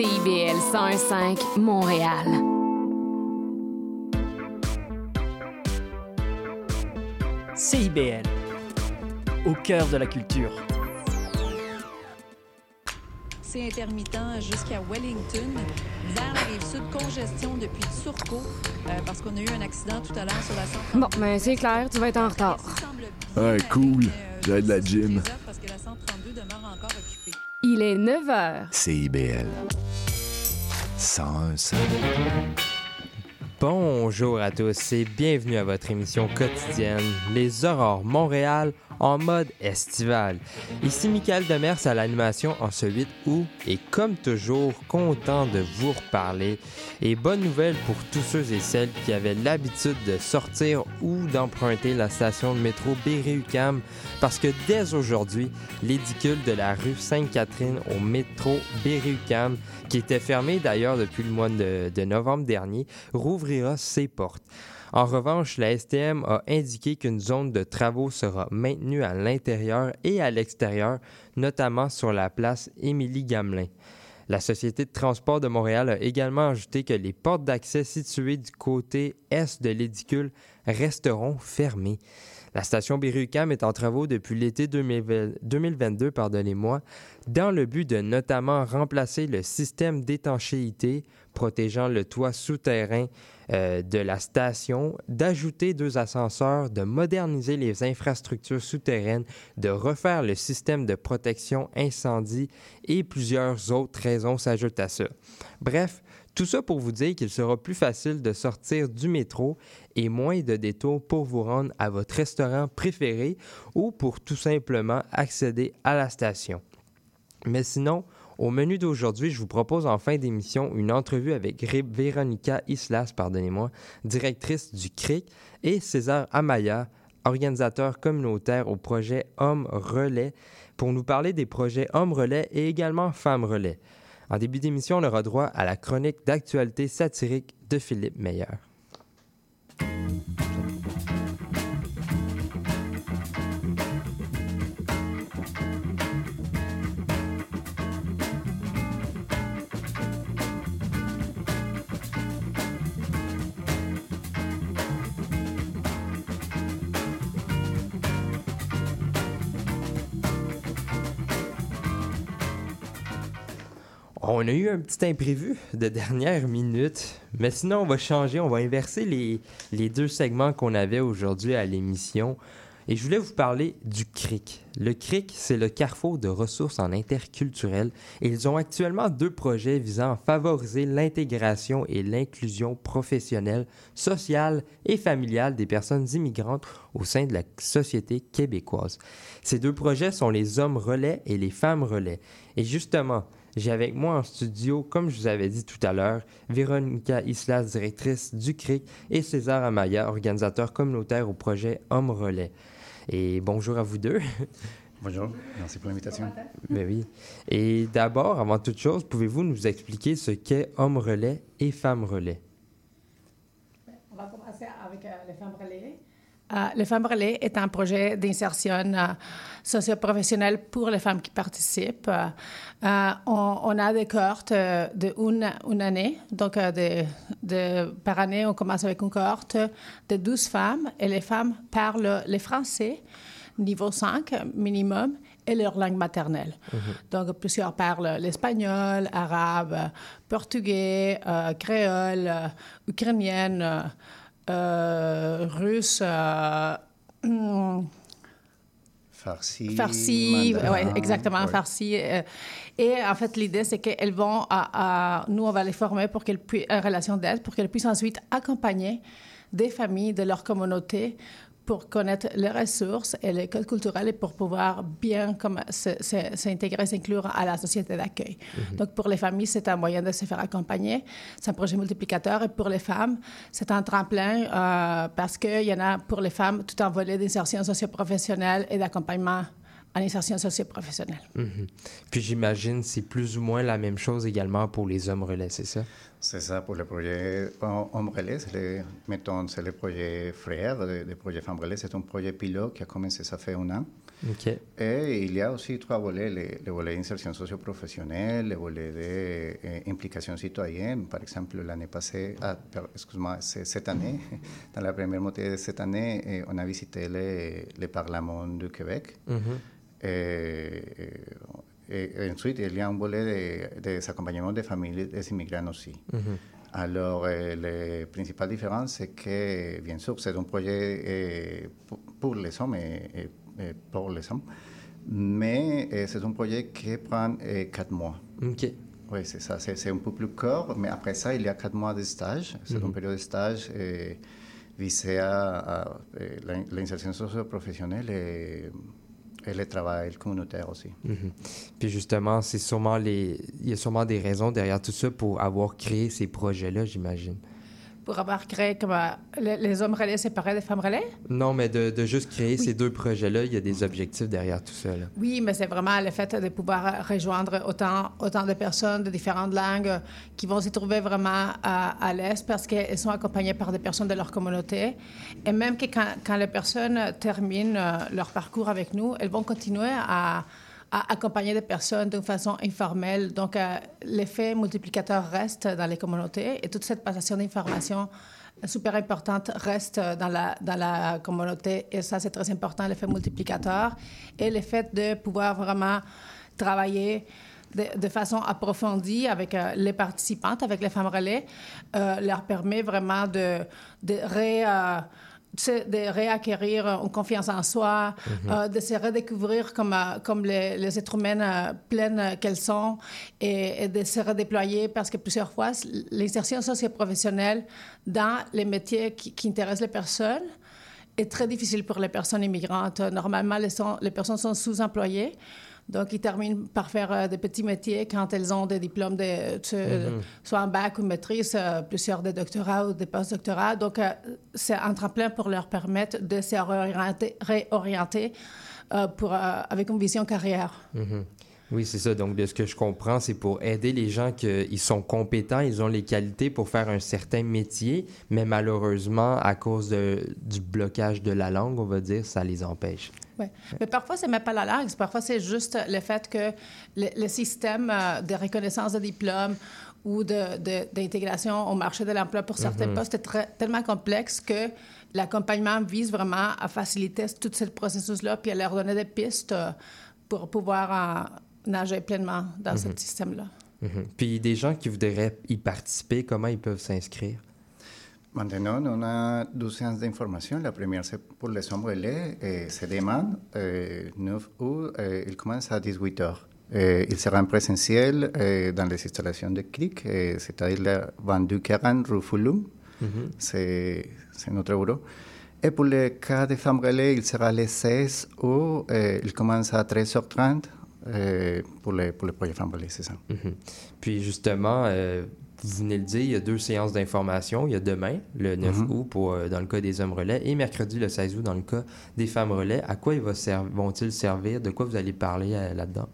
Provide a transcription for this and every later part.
CIBL 105 Montréal. CIBL, au cœur de la culture. C'est intermittent jusqu'à Wellington. Vers la rive sud, congestion depuis Turcot euh, parce qu'on a eu un accident tout à l'heure sur la 132. Bon, mais c'est clair, tu vas être en retard. Cool. J'ai de la gym. Parce que la 132 demeure encore occupée. Il est 9 h. CIBL. 101 Bonjour à tous et bienvenue à votre émission quotidienne Les Aurores Montréal en mode estival. Ici Michael Demers à l'animation en ce 8 août et comme toujours content de vous reparler et bonne nouvelle pour tous ceux et celles qui avaient l'habitude de sortir ou d'emprunter la station de métro Berry-UQAM parce que dès aujourd'hui, l'édicule de la rue Sainte-Catherine au métro Berry-UQAM qui était fermé d'ailleurs depuis le mois de, de novembre dernier, rouvrira ses portes. En revanche, la STM a indiqué qu'une zone de travaux sera maintenue à l'intérieur et à l'extérieur, notamment sur la place Émilie-Gamelin. La Société de transport de Montréal a également ajouté que les portes d'accès situées du côté est de l'édicule resteront fermées. La station Berry-UQAM est en travaux depuis l'été 2020 2022, pardonnez-moi, dans le but de notamment remplacer le système d'étanchéité protégeant le toit souterrain euh, de la station, d'ajouter deux ascenseurs, de moderniser les infrastructures souterraines, de refaire le système de protection incendie et plusieurs autres raisons s'ajoutent à ça. Bref, tout ça pour vous dire qu'il sera plus facile de sortir du métro et moins de détours pour vous rendre à votre restaurant préféré ou pour tout simplement accéder à la station. Mais sinon, au menu d'aujourd'hui, je vous propose en fin d'émission une entrevue avec Véronica Islas, pardonnez-moi, directrice du CRIC, et César Amaya, organisateur communautaire au projet Hommes Relais, pour nous parler des projets Hommes Relais et également Femmes Relais. En début d'émission, on aura droit à la chronique d'actualité satirique de Philippe Meyer. On a eu un petit imprévu de dernière minute, mais sinon on va changer, on va inverser les, deux segments qu'on avait aujourd'hui à l'émission. Et je voulais vous parler du CRIC. Le CRIC, c'est le carrefour de ressources en interculturel ils ont actuellement deux projets visant à favoriser l'intégration et l'inclusion professionnelle, sociale et familiale des personnes immigrantes au sein de la société québécoise. Ces deux projets sont les hommes relais et les femmes relais. Et justement, j'ai avec moi en studio, comme je vous avais dit tout à l'heure, Véronica Islas, directrice du CRIC, et César Amaya, organisateur communautaire au projet Hommes Relais. Et bonjour à vous deux. Bonjour, merci pour l'invitation. Ben oui. Et d'abord, avant toute chose, pouvez-vous nous expliquer ce qu'est Hommes Relais et Femmes Relais? On va commencer avec euh, les femmes relais. Euh, les femmes relais est un projet d'insertion euh, socio-professionnelle pour les femmes qui participent. Euh, on, on a des cohortes de une, une année. Donc, de, de- par année, on commence avec une cohorte de 12 femmes et les femmes parlent le français, niveau 5 minimum, et leur langue maternelle. Donc, plusieurs parlent l'espagnol, arabe, portugais, euh, créole, euh, ukrainienne, euh, russe, euh, Farsi. farsi, exactement, ouais. farsi. euh, et en fait, l'idée, c'est qu'elles vont, à, à- nous, on va les former pour qu'elles puissent, en relation d'aide, pour qu'elles puissent ensuite accompagner des familles de leur communauté pour connaître les ressources et les codes culturels et pour pouvoir bien s'intégrer, s'inclure à la société d'accueil. Donc, pour les familles, c'est un moyen de se faire accompagner. C'est un projet multiplicateur. Et pour les femmes, c'est un tremplin euh, parce qu'il y en a pour les femmes tout un volet d'insertion socio-professionnelle et d'accompagnement en insertion socio-professionnelle. Mhm. Puis j'imagine c'est plus ou moins la même chose également pour les hommes relais, c'est ça? C'est ça pour le projet Homme Relais. C'est le, mettons, c'est le projet frère du projet Femmes Relais. C'est un projet pilote qui a commencé ça fait un an. OK. Et il y a aussi trois volets, le, le volet d'insertion socio-professionnelle, le volet d'implication citoyenne. Par exemple, l'année passée, ah, excuse-moi, c'est cette année, dans la première moitié de cette année, eh, on a visité le, le Parlement du Québec. Mhm. Et- et ensuite, il y a un volet de, des accompagnements des familles des immigrants aussi. Alors, euh, la principale différence, c'est que, bien sûr, c'est un projet euh, pour, les hommes et, et- et pour les hommes, mais c'est un projet qui prend quatre mois. OK. Oui, c'est ça, c'est un peu plus court, mais après ça, il y a quatre mois de stage. C'est une période de stage visée à, à, l'insertion socio-professionnelle et, et le travail communautaire aussi. Mhm. Puis justement, c'est sûrement les... il y a sûrement des raisons derrière tout ça pour avoir créé ces projets-là, j'imagine. Pour avoir créé comme euh, les, hommes relais séparés des femmes relais? Non, mais de, de juste créer ces deux projets-là, il y a des objectifs derrière tout ça. là. Oui, mais c'est vraiment le fait de pouvoir rejoindre autant, autant de personnes de différentes langues qui vont s'y trouver vraiment à, à l'aise parce qu'elles sont accompagnées par des personnes de leur communauté. Et même que quand, quand les personnes terminent euh, leur parcours avec nous, elles vont continuer à, à accompagner des personnes d'une façon informelle. Donc, euh, l'effet multiplicateur reste dans les communautés et toute cette passation d'informations super importante reste dans la, dans la communauté. Et ça, c'est très important, l'effet multiplicateur. Et le fait de pouvoir vraiment travailler de, façon approfondie avec euh, les participantes, avec les femmes relais, euh, leur permet vraiment de, de ré, de réacquérir une confiance en soi, euh, de se redécouvrir comme, euh, comme les, les êtres humains euh, pleines qu'elles sont et, et de se redéployer parce que plusieurs fois, l'insertion socio-professionnelle dans les métiers qui, qui intéressent les personnes est très difficile pour les personnes immigrantes. Normalement, les, sont- les personnes sont sous-employées. Donc, ils terminent par faire euh, des petits métiers quand elles ont des diplômes, de, sais, soit en bac ou maîtrise, euh, plusieurs des doctorats ou des post-doctorats. Donc, euh, c'est un tremplin pour leur permettre de se réorienter, réorienter pour, avec une vision carrière. Mhm. Oui, c'est ça. Donc, de ce que je comprends, c'est pour aider les gens qu'ils sont compétents, ils ont les qualités pour faire un certain métier, mais malheureusement, à cause de- du blocage de la langue, on va dire, ça les empêche. Oui. Mais parfois, c'est même pas la langue. Parfois, c'est juste le fait que le, le système euh, de reconnaissance de diplôme ou d'intégration au marché de l'emploi pour certains postes est très- tellement complexe que l'accompagnement vise vraiment à faciliter tout ce processus-là puis à leur donner des pistes euh, pour pouvoir nager pleinement dans ce système-là. Mhm. Puis, des gens qui voudraient y participer, comment ils peuvent s'inscrire? Maintenant, on a deux séances d'information. La première, c'est pour les hommes relais. Et c'est demain, euh, 9 août. euh, il commence à 18 heures. Et il sera en présentiel euh, dans les installations de CRIC, euh, c'est-à-dire la 2240 rue Fulum. C'est c'est notre bureau. Et pour le cas des femmes relais, il sera le 16 août. euh, il commence à 13h30 euh, pour, les, pour le projet femmes relais, c'est ça. Puis justement, euh, vous venez de le dire, il y a deux séances d'information. Il y a demain, le 9 Mhm. août, pour, euh, dans le cas des hommes relais, et mercredi, le 16 août, dans le cas des femmes relais. À quoi ils ser- vont-ils servir? De quoi vous allez parler euh, là-dedans?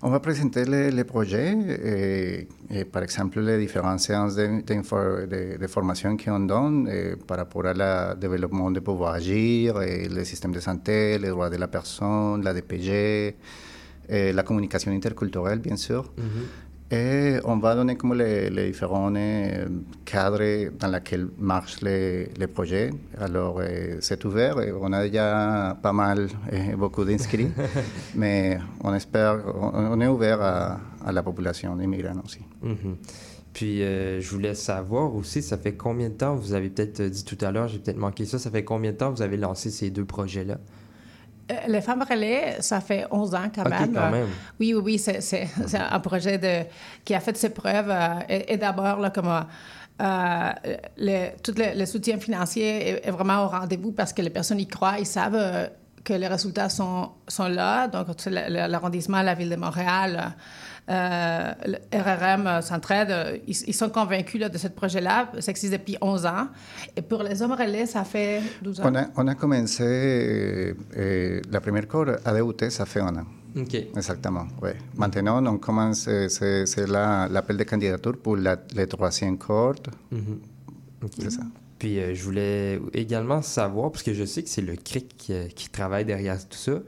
On va présenter les, les projets, et, et par exemple les différentes séances de, d'info- de- de formation qu'on donne par rapport au développement de pouvoir agir, et le système de santé, les droits de la personne, la DPG, et la communication interculturelle, bien sûr. Et on va donner comme les, les différents euh, cadres dans lesquels marchent les, les projets. Alors, euh, c'est ouvert et on a déjà pas mal, beaucoup d'inscrits, mais on espère, on, on est ouvert à, à la population immigrante aussi. Puis, euh, je voulais savoir aussi, ça fait combien de temps, vous avez peut-être dit tout à l'heure, j'ai peut-être manqué ça, ça fait combien de temps vous avez lancé ces deux projets-là? Euh, les femmes relais, ça fait 11 ans quand même. quand même. Oui, oui, oui, c'est, un projet de, qui a fait ses preuves. euh, et, et d'abord, là, comme, euh, le, tout le, le soutien financier est, est vraiment au rendez-vous parce que les personnes y croient, ils savent euh, que les résultats sont, sont là. Donc, l'arrondissement, la ville de Montréal, euh, le RRM euh, s'entraide. euh, Ils, ils sont convaincus là, de ce projet-là. Ça existe depuis 11 ans. Et pour les hommes relais, ça fait 12 ans. On a, on a commencé, euh, euh, la première cohorte a débuté, ça fait un an. OK. Exactement, oui. Maintenant, on commence, euh, c'est, c'est la- l'appel de candidature pour la, les troisième cohorte. Mhm. OK. C'est ça. Puis euh, je voulais également savoir, parce que je sais que c'est le CRIC qui, euh, qui travaille derrière tout ça,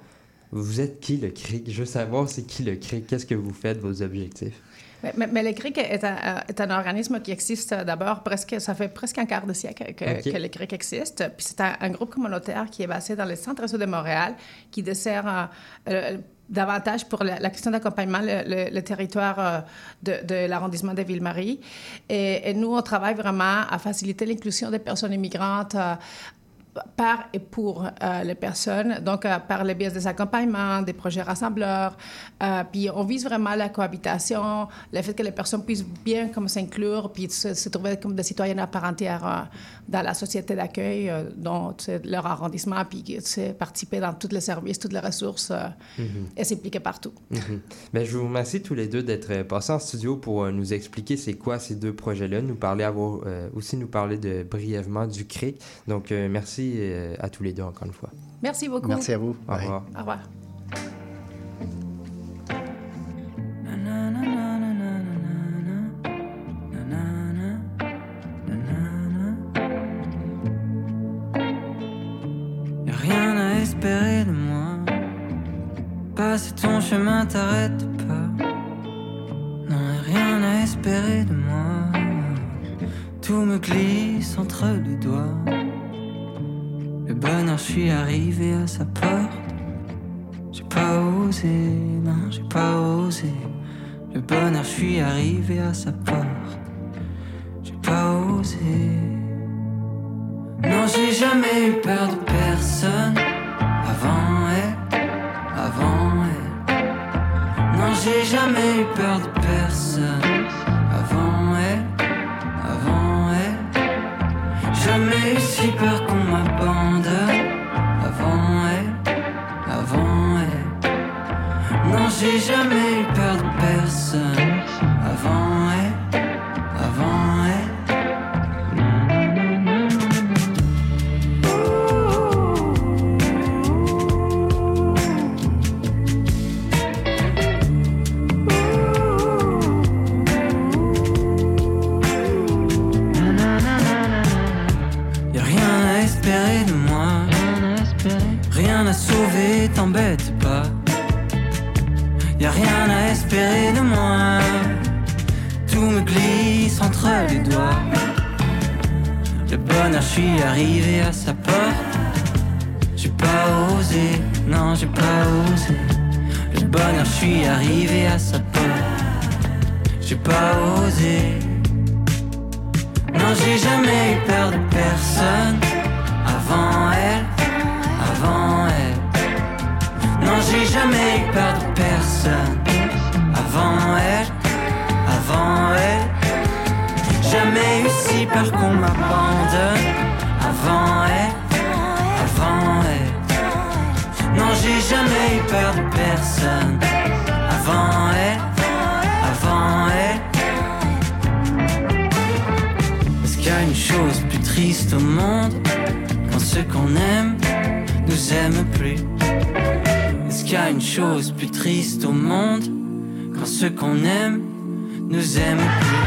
Vous êtes qui le CRIC? Je veux savoir c'est qui le CRIC, qu'est-ce que vous faites, vos objectifs? Mais, mais, mais le CRIC est un, euh, est un organisme qui existe d'abord presque, ça fait presque un quart de siècle que, le CRIC existe. Puis c'est un, un groupe communautaire qui est basé dans le centre-sud de Montréal, qui dessert euh, davantage pour la, question d'accompagnement le, territoire euh, de, l'arrondissement de Ville-Marie. Et, et nous, on travaille vraiment à faciliter l'inclusion des personnes immigrantes. euh, par et pour euh, les personnes, donc euh, par le biais des accompagnements, des projets rassembleurs. Euh, puis on vise vraiment la cohabitation, le fait que les personnes puissent bien comme s'inclure, puis se, se trouver comme des citoyens à part entière dans la société d'accueil, dont leur arrondissement, puis participer dans tous les services, toutes les ressources euh, et s'impliquer partout. Mhm. Ben, je vous remercie tous les deux d'être passés en studio pour nous expliquer c'est quoi ces deux projets-là, nous parler avoir, aussi nous parler de brièvement du CRIC. Donc euh, merci euh, à tous les deux encore une fois. Merci beaucoup. Merci à vous. Au Bye. revoir. Au revoir. Rien à espérer de moi. Passer ton chemin, t'arrête pas. Non, rien à espérer de moi. Tout me glisse entre les doigts. Suis arrivé à sa porte. J'ai pas osé, non, j'ai pas osé. Le bonheur, je suis arrivé à sa porte. J'ai pas osé. Non, j'ai jamais eu peur de personne. Avant elle, avant elle. Non, j'ai jamais eu peur de j'ai jamais je suis arrivé à sa porte. J'ai pas osé, non, j'ai pas osé. Le bonheur, je suis arrivé à sa porte. J'ai pas osé. Non, j'ai jamais eu peur de personne. Avant elle, avant elle. Non, j'ai jamais eu peur de personne. Avant elle, Jamais eu si peur qu'on m'abandonne. Avant elle, avant elle. Non, j'ai jamais eu peur de personne. Avant elle, avant elle. Est-ce qu'il y a une chose plus triste au monde quand ceux qu'on aime nous aiment plus Est-ce qu'il y a une chose plus triste au monde quand ceux qu'on aime nous aiment plus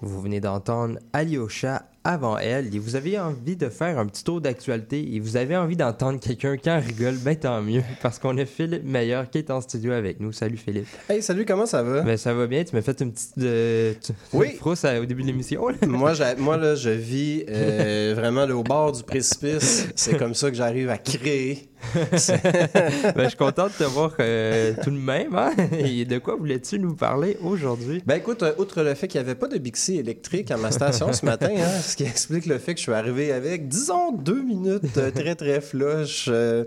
Vous venez d'entendre Alyosha avant elle et vous avez envie de faire un petit tour d'actualité et vous avez envie d'entendre quelqu'un qui en rigole, ben tant mieux parce qu'on a Philippe Meilleur qui est en studio avec nous. Salut Philippe. Hey, salut, comment ça va? Ben ça va bien, tu m'as fait une petite euh, tu- Oui. frousse à- au début de l'émission. moi, moi, là, je vis euh, vraiment là, au bord du précipice. C'est comme ça que j'arrive à créer. ben, je suis content de te voir euh, tout de même. Hein? Et de quoi voulais-tu nous parler aujourd'hui? Ben écoute, euh, outre le fait qu'il n'y avait pas de Bixi électrique à ma station ce matin, hein, ce qui explique le fait que je suis arrivé avec, disons, deux minutes euh, très, très flush. Euh,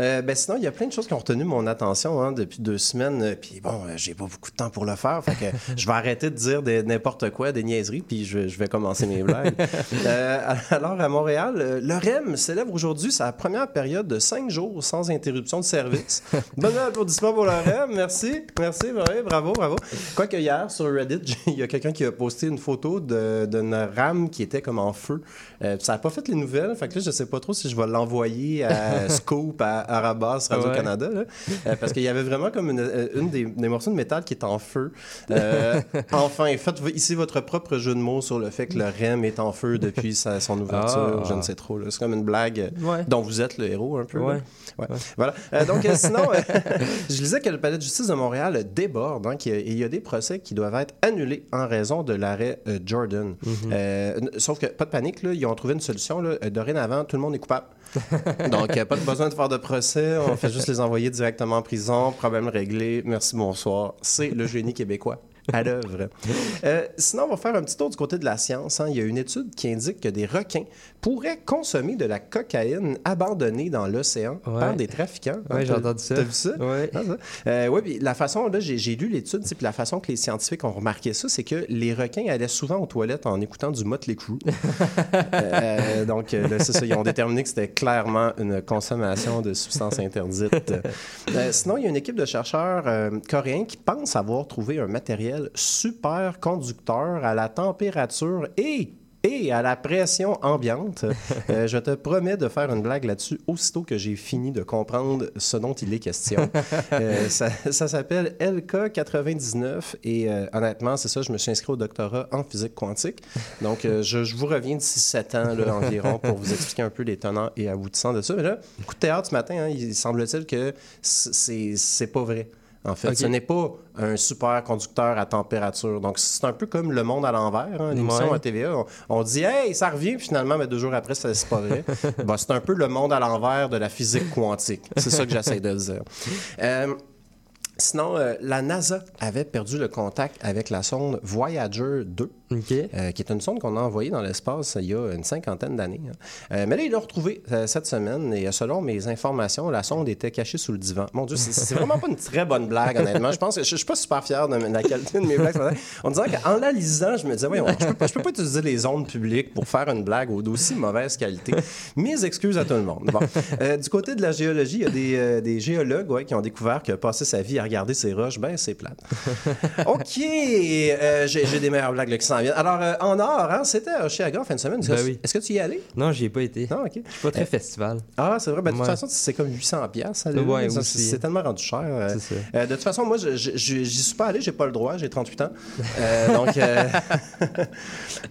euh, ben sinon, il y a plein de choses qui ont retenu mon attention hein, depuis deux semaines. Puis bon, j'ai pas beaucoup de temps pour le faire. Fait que je vais arrêter de dire n'importe quoi, des niaiseries, puis je, je vais commencer mes blagues. Euh, alors, à Montréal, le REM célèbre aujourd'hui sa première période de cinq jours sans interruption de service. Bon applaudissement pour le REM. Merci. Merci. bravo, bravo. Quoique hier, sur Reddit, il y a quelqu'un qui a posté une photo d'une rame qui était comme en feu. Euh, ça n'a pas fait les nouvelles. Fait que là, je sais pas trop si je vais l'envoyer à Scoop, à Arabas, Radio-Canada. là. Euh, parce qu'il y avait vraiment comme une, euh, une des, des morceaux de métal qui est en feu. Euh, enfin, faites ici votre propre jeu de mots sur le fait que le REM est en feu depuis sa- son ouverture. Ah. Je ne sais trop. C'est comme une blague Ouais. dont vous êtes le héros un peu. Ouais. Voilà. Donc, sinon, je lisais que le palais de justice de Montréal déborde hein, et il y a des procès qui doivent être annulés en raison de l'arrêt Jordan. N- sauf que, pas de panique, là, ils ont trouvé une solution. Là, Euh, dorénavant, tout le monde est coupable. donc, euh, pas de besoin de faire de procès. On fait juste les envoyer directement en prison. Problème réglé. Merci, bonsoir. C'est le génie québécois à l'œuvre. Euh, sinon, on va faire un petit tour du côté de la science. hein. Il y a une étude qui indique que des requins pourraient consommer de la cocaïne abandonnée dans l'océan Ouais. par des trafiquants. Ouais, Hein, j'ai entendu ça. T'as vu ça? Ouais. Ah. Euh, ouais, puis la façon, là, j'ai lu l'étude, puis la façon que les scientifiques ont remarqué ça, c'est que les requins allaient souvent aux toilettes en écoutant du Motley Crue. Euh, donc, euh, c'est ça, ils ont déterminé que c'était clairement une consommation de substances interdites. Sinon, il y a une équipe de chercheurs coréens qui pensent avoir trouvé un matériel super conducteur à la température et et à la pression ambiante. Euh, je te promets de faire une blague là-dessus aussitôt que j'ai fini de comprendre ce dont il est question. Euh, ça ça s'appelle LK99 et euh, honnêtement, c'est ça, je me suis inscrit au doctorat en physique quantique. Donc, je, je vous reviens d'ici 7 ans là, environ pour vous expliquer un peu les tenants et aboutissants de ça. Mais là, coup de théâtre ce matin, hein, il semble-t-il que c'est pas vrai. En fait, ce n'est pas un super conducteur à température. Donc, c'est un peu comme Le Monde à l'envers, hein, l'émission Ouais. à TVA. On, on dit, hey, ça revient, puis finalement, mais deux jours après, ça- c'est pas vrai. Bah, c'est un peu le monde à l'envers de la physique quantique. C'est ça que j'essaie de dire. Euh, Sinon, euh, la NASA avait perdu le contact avec la sonde Voyager 2, Euh, qui est une sonde qu'on a envoyée dans l'espace il y a une cinquantaine d'années. hein. Euh, mais là, ils l'ont retrouvée euh, cette semaine et selon mes informations, la sonde était cachée sous le divan. Mon Dieu, c'est- vraiment pas une très bonne blague, honnêtement. Je pense que je, je suis pas super fier de la qualité de mes blagues. On disait qu'en la lisant, je me disais, voyons, je peux, je peux pas utiliser les ondes publiques pour faire une blague d'aussi mauvaise qualité. Mes excuses à tout le monde. Du côté de la géologie, il y a des, des géologues qui ont découvert que passer sa vie à regarder ces roches, ben c'est plate. OK, j'ai des meilleures blagues là, qui s'en Alors, euh, en or, hein, c'était à Oshiaga en fin de semaine. Est-ce Ben oui. est-ce que tu y es allé? Non, j'y ai pas été. Non, OK. Je suis pas très festival. Ah, c'est vrai. Ben, de toute Ouais. façon, c'est comme 800 pièces. Ouais, c'est tellement rendu cher. euh. Ça. Euh, de toute façon, moi, j'y suis pas allé. J'ai pas le droit. J'ai 38 ans. Euh, donc, euh,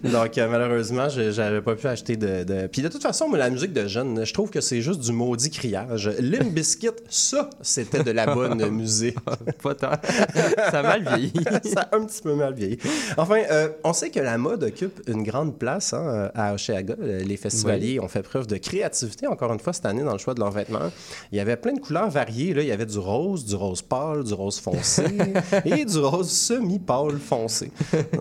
donc euh, malheureusement, j'avais pas pu acheter de, de- Puis de toute façon, moi, la musique de jeune, je trouve que c'est juste du maudit criage. Limp Bizkit, ça, c'était de la bonne musique. Pas tant. ça a mal vieilli. ça a un petit peu mal vieilli. Enfin, euh, on sait que la mode occupe une grande place hein, à Oshiaga. Les festivaliers ont fait preuve de créativité, encore une fois, cette année, dans le choix de leurs vêtements. Il y avait plein de couleurs variées. Là. Il y avait du rose, du rose pâle, du rose foncé et du rose semi-pâle foncé.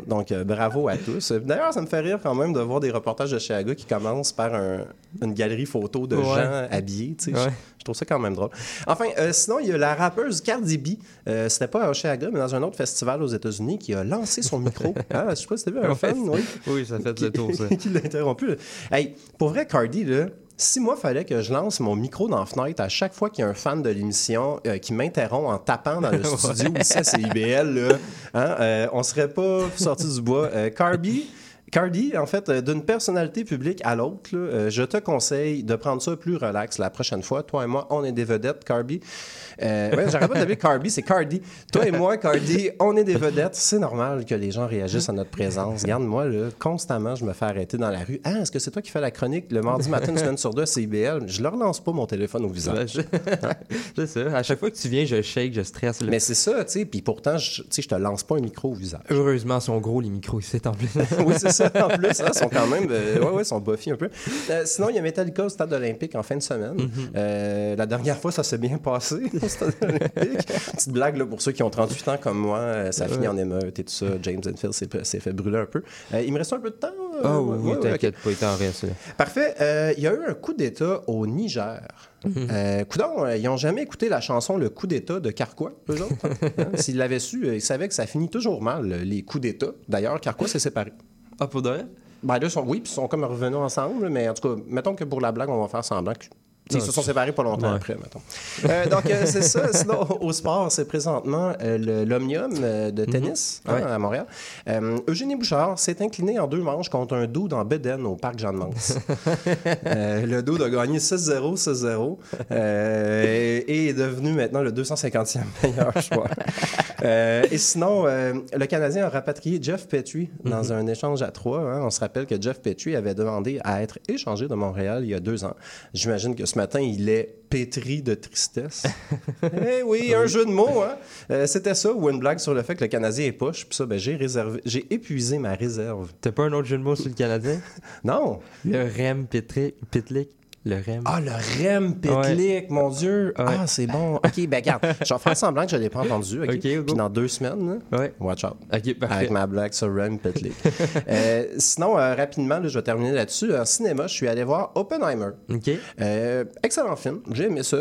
Donc, euh, bravo à tous. D'ailleurs, ça me fait rire quand même de voir des reportages de Oshiaga qui commencent par un- une galerie photo de Ouais. gens habillés. Ouais. Je trouve ça quand même drôle. Enfin, euh, sinon, il y a la rappeuse Cardi B. Euh, C'était pas à Oshiaga, mais dans un autre festival aux États-Unis qui a lancé son micro. Ah, je sais pas t'as vu un fan, oui. Oui, ça fait le tour, ça. qui l'a interrompu. Hey, pour vrai, Cardi, là, si moi, fallait que je lance mon micro dans la fenêtre à chaque fois qu'il y a un fan de l'émission euh, qui m'interrompt en tapant dans le studio, ici à CIBL, là, hein, euh, on serait pas sorti du bois. Euh, Cardi, Cardi, en fait, euh, d'une personnalité publique à l'autre, là, euh, je te conseille de prendre ça plus relax la prochaine fois. Toi et moi, on est des vedettes, Cardi. Euh, ouais, J'arrête pas d'appeler Cardi, c'est Cardi. Toi et moi, Cardi, on est des vedettes. C'est normal que les gens réagissent à notre présence. Regarde-moi, là, constamment, je me fais arrêter dans la rue. Ah, est-ce que c'est toi qui fais la chronique le mardi matin, une semaine sur deux à CIBL? Je leur lance pas mon téléphone au visage. je- C'est ça. À chaque fois que tu viens, je shake, je stresse. là. Mais c'est ça, tu sais. Puis pourtant, je, tu sais, je te lance pas un micro au visage. Heureusement, ils sont gros, les micros ici, en plus. oui, c'est ça. En plus, hein, ils sont quand même. euh, ouais, ouais, ils sont buffy un peu. Euh, sinon, il y a Metallica au stade olympique en fin de semaine. Euh, la dernière fois, ça s'est bien passé au stade olympique. Petite blague là, pour ceux qui ont 38 ans comme moi. euh, ça finit en émeute et tout ça. James Enfield s'est fait brûler un peu. Il me reste un peu de temps. Oh Ouais, oui, ouais, t'inquiète pas, il t'en reste. Parfait. Il y a eu un coup d'État au Niger. Euh, coudonc, euh, ils n'ont jamais écouté la chanson Le coup d'État de Carquois, eux autres. hein? Hein? S'ils l'avaient su, euh, ils savaient que ça finit toujours mal, les coups d'État. D'ailleurs, Carquois s'est séparé. Ah, pour de vrai? Ben là, sont, oui, puis ils sont comme revenus ensemble, mais en tout cas, mettons que pour la blague, on va faire semblant que. Ils se sont séparés pas longtemps Ouais. après, mettons. Euh, donc, euh, c'est ça. Sinon, au sport, c'est présentement euh, l'Omnium de tennis hein, Ouais. à Montréal. Eugénie Bouchard s'est incliné en deux manches contre un dude en Beden au parc Jeanne-Mance. Le dude a gagné 6-0, 6-0 euh, et est devenu maintenant le 250e meilleur joueur. Et sinon, le Canadien a rapatrié Jeff Petrie dans un échange à trois. hein. On se rappelle que Jeff Petrie avait demandé à être échangé de Montréal il y a deux ans. J'imagine que ce matin, il est pétri de tristesse. eh oui, un jeu de mots. Hein? Euh, C'était ça ou une blague sur le fait que le Canadien est poche. Puis ça, ben, j'ai réservé, j'ai épuisé ma réserve. T'as pas un autre jeu de mots sur le Canadien? Non. Le Rem Pitlick. Le Rem. Ah, le REM Pitlick, mon Dieu. Ouais. Ah, c'est bon. OK, ben regarde, je vais faire semblant que je ne l'ai pas entendu. OK, OK, go. Puis dans deux semaines, là, Ouais. watch out. Ok, parfait. Avec ma blague sur REM Pitlick. Euh, sinon, euh, rapidement, là, je vais terminer là-dessus. En cinéma, je suis allé voir Oppenheimer. OK. Euh, excellent film, j'ai aimé ça.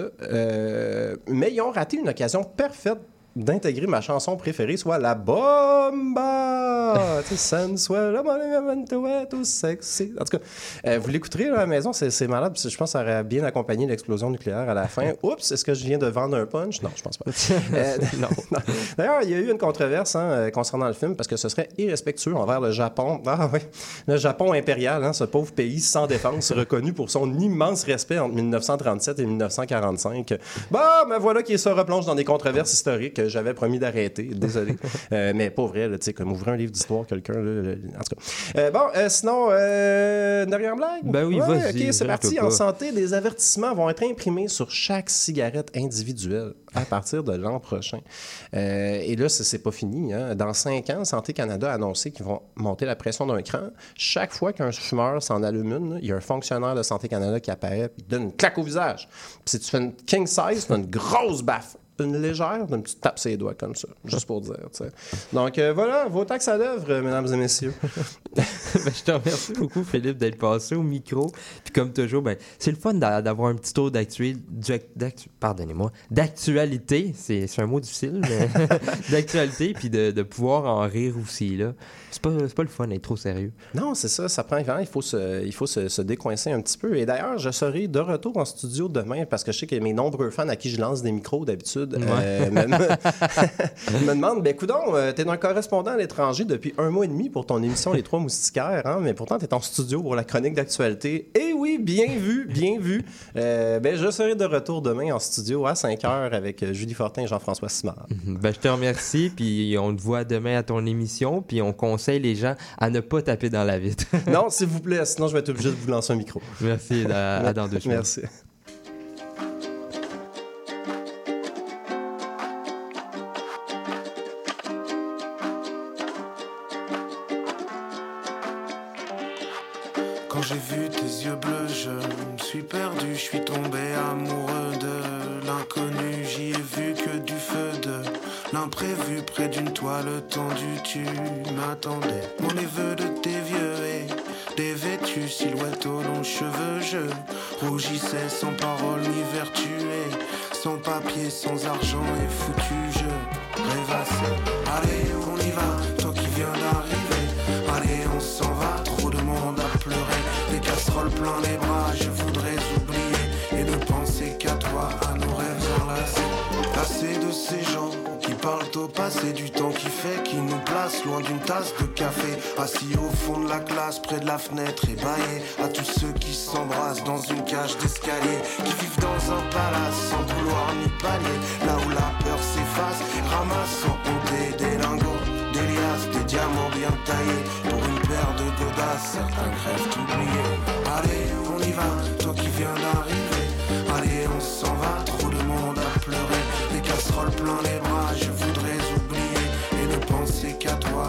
Mais ils ont raté une occasion parfaite d'intégrer ma chanson préférée, soit la bomba. tu sais, sensuel, momento tout sexy. En tout cas, euh, vous l'écouterez à la maison, c'est malade. Je pense que ça aurait bien accompagné l'explosion nucléaire à la fin. Oups, est-ce que je viens de vendre un punch? Non, je pense pas. Euh, Non. non. D'ailleurs, il y a eu une controverse hein, euh, concernant le film parce que ce serait irrespectueux envers le Japon. Ah oui, le Japon impérial, hein, ce pauvre pays sans défense, reconnu pour son immense respect entre 1937 et 1945. Bah, mais voilà qui se replonge dans des controverses historiques que j'avais promis d'arrêter. Désolé. Euh, mais pas vrai, tu sais, comme ouvrir un livre d'histoire, quelqu'un. là, En tout cas. Euh, bon, euh, sinon, euh, derrière blague? Ben oui, Ouais, vas-y, OK, c'est parti. En santé, des avertissements vont être imprimés sur chaque cigarette individuelle à partir de l'an prochain. Euh, et là, c'est pas fini. hein. Dans cinq ans, Santé Canada a annoncé qu'ils vont monter la pression d'un cran. Chaque fois qu'un fumeur s'en allume une, il y a un fonctionnaire de Santé Canada qui apparaît et donne une claque au visage. Puis si tu fais une king size, tu une grosse baffe. Une légère, une petite tape ses doigts comme ça, juste pour dire. Donc euh, voilà, vos taxes à l'œuvre, mesdames et messieurs. Ben, je te remercie beaucoup, Philippe, d'être passé au micro. Puis comme toujours, ben, c'est le fun d'a- d'avoir un petit tour d'actu... d'actu- d'actu- Pardonnez-moi. D'actualité. C'est un mot difficile, mais d'actualité. Puis de, de pouvoir en rire aussi, là. C'est pas, pas le fun d'être trop sérieux. Non, c'est ça, ça prend vraiment, il faut, se, il faut se, se décoincer un petit peu. Et d'ailleurs, je serai de retour en studio demain parce que je sais que mes nombreux fans à qui je lance des micros d'habitude euh, me, me demandent Ben, coudon, euh, t'es un correspondant à l'étranger depuis un mois et demi pour ton émission Les Trois Moustiquaires, hein, mais pourtant t'es en studio pour la chronique d'actualité. Et oui, bien vu, bien vu. Euh, ben, je serai de retour demain en studio à 5 h avec euh, Julie Fortin et Jean-François Simard. Ben, je te remercie, puis on te voit demain à ton émission, puis on conseille les gens à ne pas taper dans la vitre. non, s'il vous plaît, sinon je vais être obligé de vous lancer un micro. Merci, à, à dans deux. Merci. D'une toile tendue. Tu m'attendais, mon neveu de tes vieux et dévêtu, silhouette aux longs cheveux. Je rougissais sans parole ni vertu et sans papier, sans argent et foutu. Je rêvassais. Allez, on y va, toi qui viens d'arriver. Allez, on s'en va, trop de monde à pleurer. Des casseroles plein les bras, je voudrais oublier et ne penser qu'à toi, à nos rêves enlacés. Assez de ces gens parlent au passé, du temps qui fait, qui nous place loin d'une tasse de café. Assis au fond de la classe, près de la fenêtre, ébaillé. À tous ceux qui s'embrassent dans une cage d'escalier, qui vivent dans un palace sans couloir ni palier. Là où la peur s'efface, ramassant honte des lingots, des liasses, des diamants bien taillés. Pour une paire de godasses, certains crèvent oubliés. Allez, on y va, toi qui viens d'arriver. Allez, on s'en va, trop de monde à pleurer. Les casseroles plein les bras, je qu'à toi,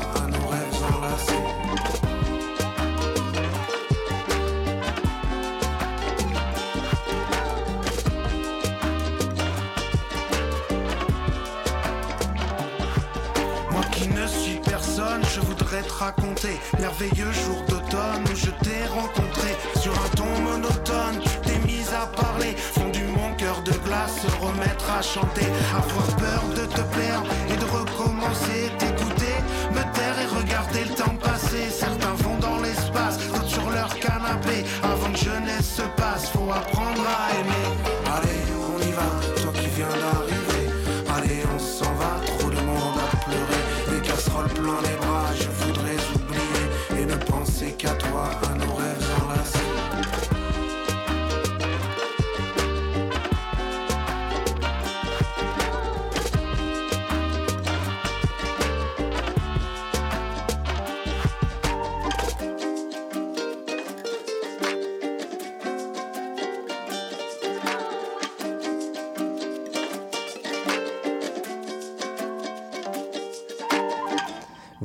Merveilleux jour d'automne où je t'ai rencontré. Sur un ton monotone, t'es mise à parler. Fondu mon cœur de glace, se remettre à chanter. Avoir peur de te perdre et de recommencer. T'écouter, me taire et regarder le temps passer. Certains vont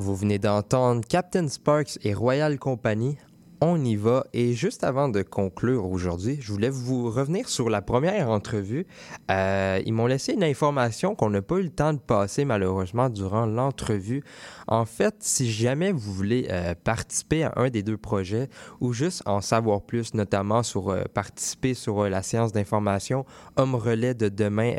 Vous venez d'entendre Captain Sparks et Royal Company. On y va. Et juste avant de conclure aujourd'hui, je voulais vous revenir sur la première entrevue. Euh, ils m'ont laissé une information qu'on n'a pas eu le temps de passer malheureusement durant l'entrevue. En fait, si jamais vous voulez euh, participer à un des deux projets ou juste en savoir plus, notamment sur euh, participer sur la séance d'information Homme Relais de demain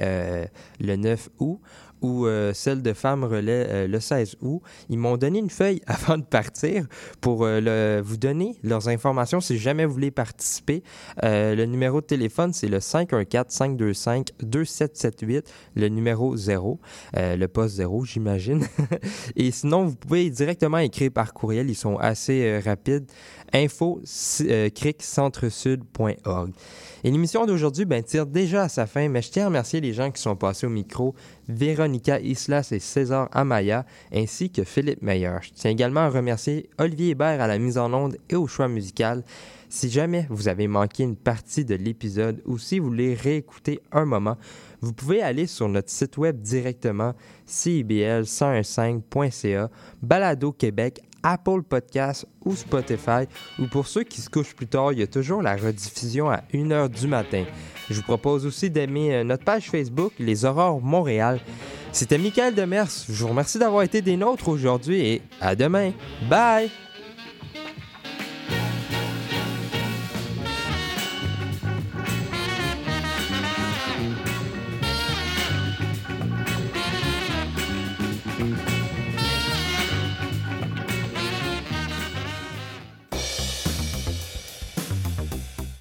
le 9 août, ou euh, celle de Femmes Relais euh, le 16 août. Ils m'ont donné une feuille avant de partir pour euh, le- vous donner leurs informations si jamais vous voulez participer. Le numéro de téléphone, c'est le 514-525-2778, le numéro 0, euh, le poste 0, j'imagine. Et sinon, vous pouvez directement écrire par courriel, ils sont assez rapides. info criccentre-sud.org. Et l'émission d'aujourd'hui ben, tire déjà à sa fin, mais je tiens à remercier les gens qui sont passés au micro, Véronica Islas et César Amaya, ainsi que Philippe Meyer. Je tiens également à remercier Olivier Hébert à la mise en onde et au choix musical. Si jamais vous avez manqué une partie de l'épisode ou si vous voulez réécouter un moment, vous pouvez aller sur notre site web directement, cibl1015.ca, Balado Québec, Apple Podcast ou Spotify. Ou pour ceux qui se couchent plus tard, il y a toujours la rediffusion à 1h du matin. Je vous propose aussi d'aimer euh, notre page Facebook, Les Aurores Montréal. C'était Michael Demers. Je vous remercie d'avoir été des nôtres aujourd'hui et à demain. Bye!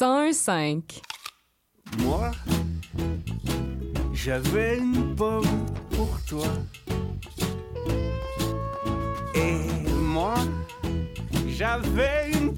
101.5. Moi, j'avais une pomme pour toi. Et moi, j'avais une